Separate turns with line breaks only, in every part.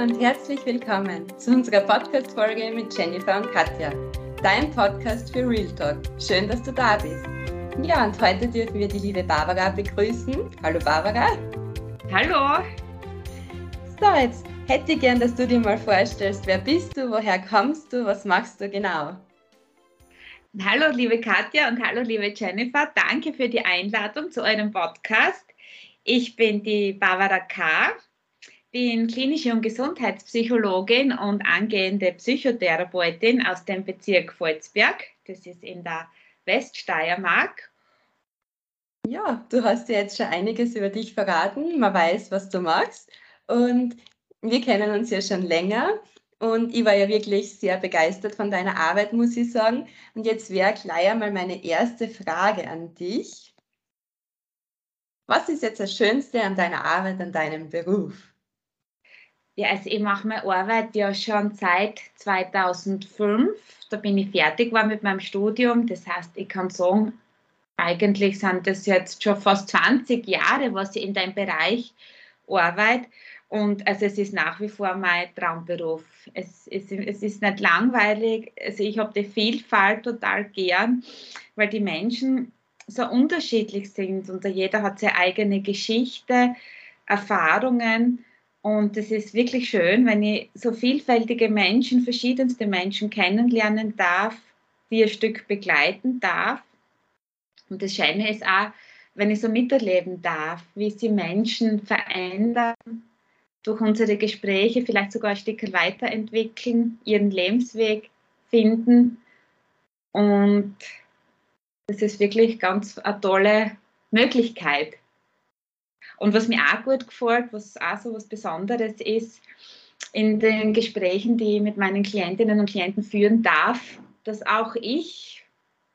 und herzlich willkommen zu unserer Podcast-Folge mit Jennifer und Katja, dein Podcast für Real Talk. Schön, dass du da bist. Ja, und heute dürfen wir die liebe Barbara begrüßen. Hallo Barbara.
Hallo.
So, jetzt hätte ich gern, dass du dir mal vorstellst, wer bist du, woher kommst du, was machst du genau?
Hallo liebe Katja und hallo liebe Jennifer, danke für die Einladung zu eurem Podcast. Ich bin die Barbara K., bin klinische und Gesundheitspsychologin und angehende Psychotherapeutin aus dem Bezirk Volzberg. Das ist in der Weststeiermark.
Ja, du hast ja jetzt schon einiges über dich verraten. Man weiß, was du machst. Und wir kennen uns ja schon länger. Und ich war ja wirklich sehr begeistert von deiner Arbeit, muss ich sagen. Und jetzt wäre gleich einmal meine erste Frage an dich. Was ist jetzt das Schönste an deiner Arbeit, an deinem Beruf?
Ja, also ich mache meine Arbeit ja schon seit 2005. Da bin ich fertig war mit meinem Studium. Das heißt, ich kann sagen, eigentlich sind das jetzt schon fast 20 Jahre, was ich in dem Bereich arbeite. Und also es ist nach wie vor mein Traumberuf. Es, es, es ist nicht langweilig. Also ich habe die Vielfalt total gern, weil die Menschen so unterschiedlich sind und jeder hat seine eigene Geschichte, Erfahrungen. Und es ist wirklich schön, wenn ich so vielfältige Menschen, verschiedenste Menschen kennenlernen darf, die ein Stück begleiten darf. Und das Schöne ist auch, wenn ich so miterleben darf, wie sie Menschen verändern, durch unsere Gespräche vielleicht sogar ein Stück weiterentwickeln, ihren Lebensweg finden. Und das ist wirklich ganz eine tolle Möglichkeit. Und was mir auch gut gefällt, was auch so was Besonderes ist, in den Gesprächen, die ich mit meinen Klientinnen und Klienten führen darf, dass auch ich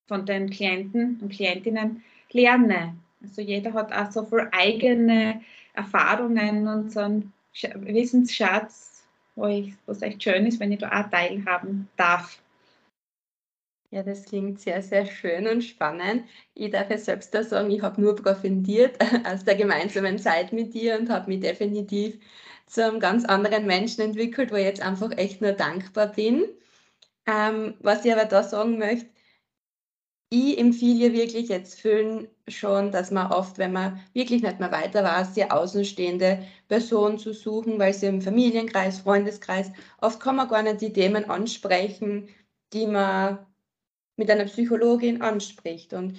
von den Klienten und Klientinnen lerne. Also jeder hat auch so viel eigene Erfahrungen und so einen Wissensschatz, wo ich, was echt schön ist, wenn ich da auch teilhaben darf.
Ja, das klingt sehr, sehr schön und spannend. Ich darf ja selbst da sagen, ich habe nur profitiert aus der gemeinsamen Zeit mit dir und habe mich definitiv zu einem ganz anderen Menschen entwickelt, wo ich jetzt einfach echt nur dankbar bin. Ähm, was ich aber da sagen möchte, ich empfehle wirklich jetzt vielen schon, dass man oft, wenn man wirklich nicht mehr weiter weiß, sehr außenstehende Personen zu suchen, weil sie im Familienkreis, Freundeskreis, oft kann man gar nicht die Themen ansprechen, die man mit einer Psychologin anspricht. Und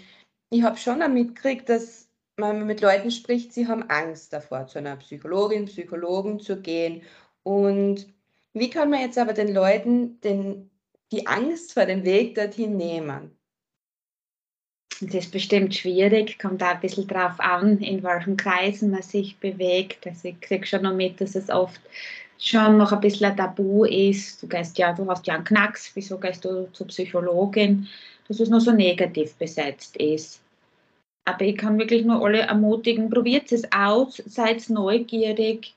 ich habe schon mitgekriegt, dass man mit Leuten spricht, sie haben Angst davor, zu einer Psychologin, Psychologen zu gehen. Und wie kann man jetzt aber den Leuten den, die Angst vor dem Weg dorthin nehmen?
Das ist bestimmt schwierig, kommt da ein bisschen drauf an, in welchen Kreisen man sich bewegt. Also ich kriege schon noch mit, dass es oft schon noch ein bisschen ein Tabu ist. Du gehst ja, du hast ja einen Knacks, wieso gehst du zur Psychologin? Dass es nur so negativ besetzt ist. Aber ich kann wirklich nur alle ermutigen, probiert es aus, seid neugierig,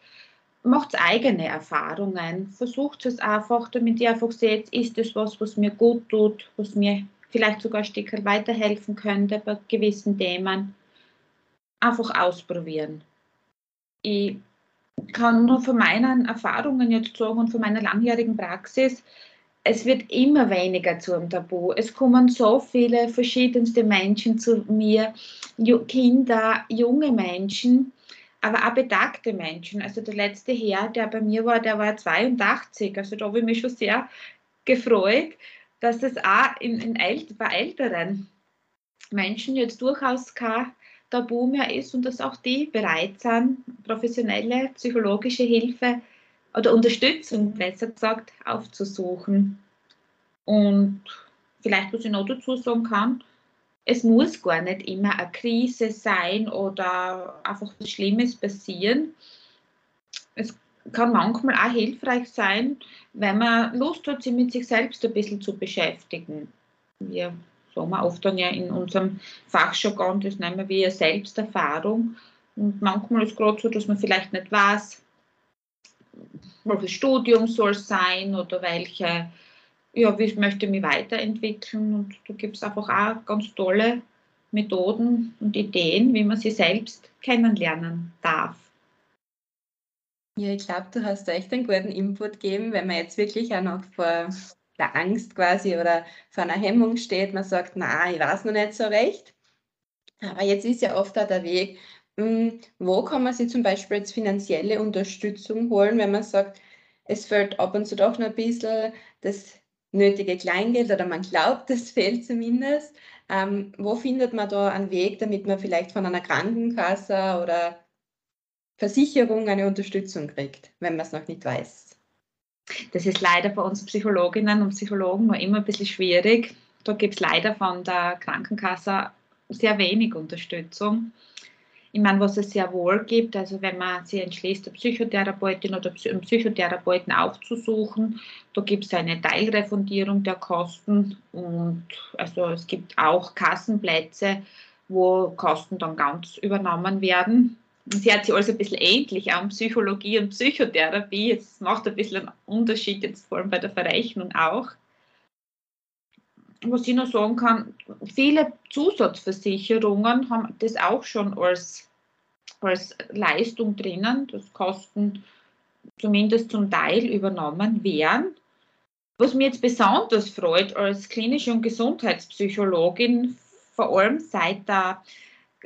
macht eigene Erfahrungen, versucht es einfach, damit ihr einfach seht, ist es was, was mir gut tut, was mir vielleicht sogar ein Stück weiterhelfen könnte bei gewissen Themen. Einfach ausprobieren. Ich kann nur von meinen Erfahrungen jetzt sagen und von meiner langjährigen Praxis, es wird immer weniger zu einem Tabu. Es kommen so viele verschiedenste Menschen zu mir, Kinder, junge Menschen, aber auch betagte Menschen. Also der letzte Herr, der bei mir war, der war 82. Also da habe ich mich schon sehr gefreut, dass es auch in, in bei älteren Menschen jetzt durchaus kein Tabu mehr ist und dass auch die bereit sind, professionelle psychologische Hilfe oder Unterstützung, besser gesagt, aufzusuchen. Und vielleicht, was ich noch dazu sagen kann, es muss gar nicht immer eine Krise sein oder einfach was Schlimmes passieren. Es kann manchmal auch hilfreich sein, wenn man Lust hat, sich mit sich selbst ein bisschen zu beschäftigen. Wir sagen wir oft dann ja in unserem Fachjargon, das nennen wir ja Selbsterfahrung. Und manchmal ist es gerade so, dass man vielleicht nicht weiß, welches Studium soll es sein oder welche, ja, wie möchte ich mich weiterentwickeln. Und da gibt es einfach auch ganz tolle Methoden und Ideen, wie man sie selbst kennenlernen darf.
Ja, ich glaube, du hast echt einen guten Input gegeben, wenn man jetzt wirklich auch noch vor der Angst quasi oder vor einer Hemmung steht. Man sagt, na, ich weiß noch nicht so recht. Aber jetzt ist ja oft auch der Weg, hm, wo kann man sich zum Beispiel jetzt finanzielle Unterstützung holen, wenn man sagt, es fehlt ab und zu doch noch ein bisschen das nötige Kleingeld oder man glaubt, das fehlt zumindest. Ähm, wo findet man da einen Weg, damit man vielleicht von einer Krankenkasse oder Versicherung eine Unterstützung kriegt, wenn man es noch nicht weiß?
Das ist leider bei uns Psychologinnen und Psychologen noch immer ein bisschen schwierig. Da gibt es leider von der Krankenkasse sehr wenig Unterstützung. Ich meine, was es sehr wohl gibt, also wenn man sich entschließt, eine Psychotherapeutin oder einen Psychotherapeuten aufzusuchen, da gibt es eine Teilrefundierung der Kosten und also es gibt auch Kassenplätze, wo Kosten dann ganz übernommen werden. Sie hat sich also ein bisschen ähnlich an Psychologie und Psychotherapie. Es macht ein bisschen einen Unterschied, jetzt vor allem bei der Verrechnung auch was ich noch sagen kann, viele Zusatzversicherungen haben das auch schon als, als Leistung drinnen, dass Kosten zumindest zum Teil übernommen werden. Was mir jetzt besonders freut als klinische und Gesundheitspsychologin, vor allem seit der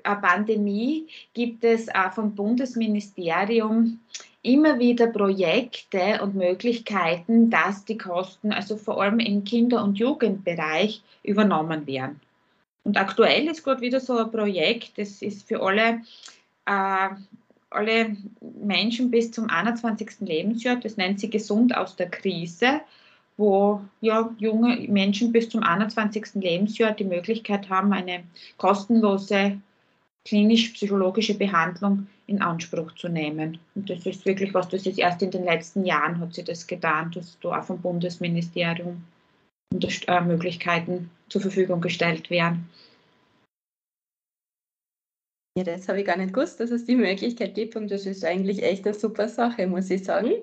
Pandemie, gibt es vom Bundesministerium immer wieder Projekte und Möglichkeiten, dass die Kosten, also vor allem im Kinder- und Jugendbereich, übernommen werden. Und aktuell ist gerade wieder so ein Projekt, das ist für alle, äh, alle Menschen bis zum 21. Lebensjahr, das nennt sie Gesund aus der Krise, wo ja, junge Menschen bis zum 21. Lebensjahr die Möglichkeit haben, eine kostenlose klinisch-psychologische Behandlung in Anspruch zu nehmen. Und das ist wirklich was, das ist erst in den letzten Jahren hat sie das getan, dass da auch vom Bundesministerium äh, Möglichkeiten zur Verfügung gestellt werden.
Ja, das habe ich gar nicht gewusst, dass es die Möglichkeit gibt und das ist eigentlich echt eine super Sache, muss ich sagen.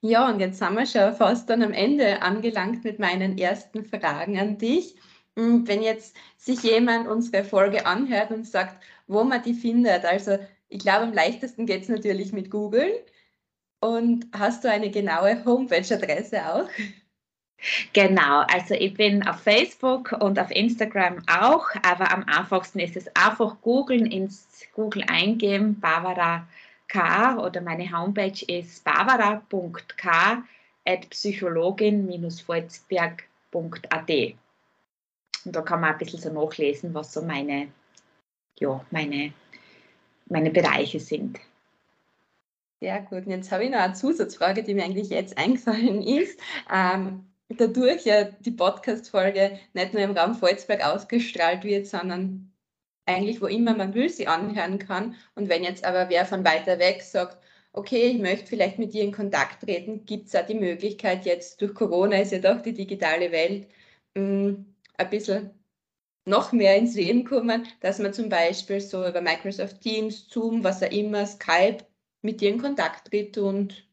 Ja, und jetzt sind wir schon fast dann am Ende angelangt mit meinen ersten Fragen an dich. Hm, wenn jetzt sich jemand unsere Folge anhört und sagt, wo man die findet, also ich glaube, am leichtesten geht es natürlich mit Google. Und hast du eine genaue Homepage-Adresse auch?
Genau, also ich bin auf Facebook und auf Instagram auch, aber am einfachsten ist es einfach googeln, ins Google eingeben, Barbara K oder meine Homepage ist barbara.k at psychologin-volzberg.at. Und da kann man ein bisschen so nachlesen, was so meine, ja, meine meine Bereiche sind.
Sehr gut. Und jetzt habe ich noch eine Zusatzfrage, die mir eigentlich jetzt eingefallen ist. Ähm, dadurch ja die Podcast-Folge nicht nur im Raum Volzberg ausgestrahlt wird, sondern eigentlich wo immer man will sie anhören kann. Und wenn jetzt aber wer von weiter weg sagt, okay, ich möchte vielleicht mit dir in Kontakt treten, gibt es auch die Möglichkeit jetzt durch Corona ist ja doch die digitale Welt mh, ein bisschen noch mehr ins Leben kommen, dass man zum Beispiel so über Microsoft Teams, Zoom, was auch immer, Skype mit dir in Kontakt tritt und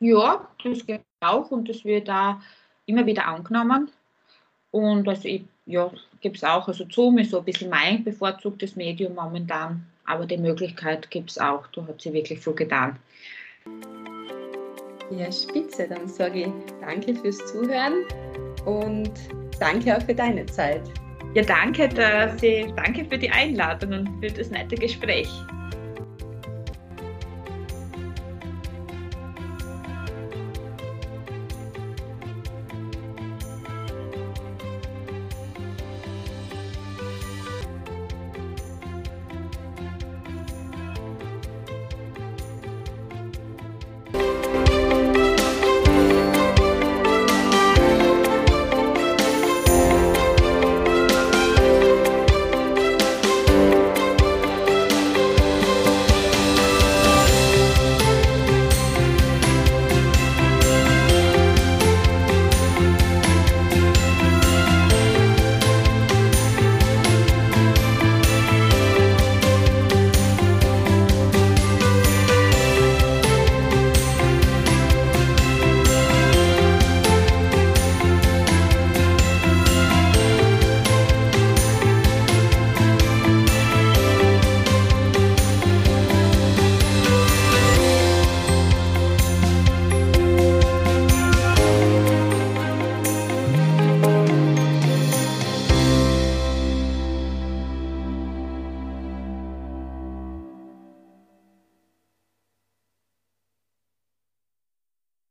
ja, das geht auch und das wird da immer wieder angenommen. Und also ich, ja, gibt es auch, also Zoom ist so ein bisschen mein bevorzugtes Medium momentan, aber die Möglichkeit gibt es auch, da hat sie wirklich viel getan.
Ja, spitze, dann sage ich danke fürs Zuhören und danke auch für deine Zeit.
Ja, danke, dass Sie, danke für die Einladung und für das nette Gespräch.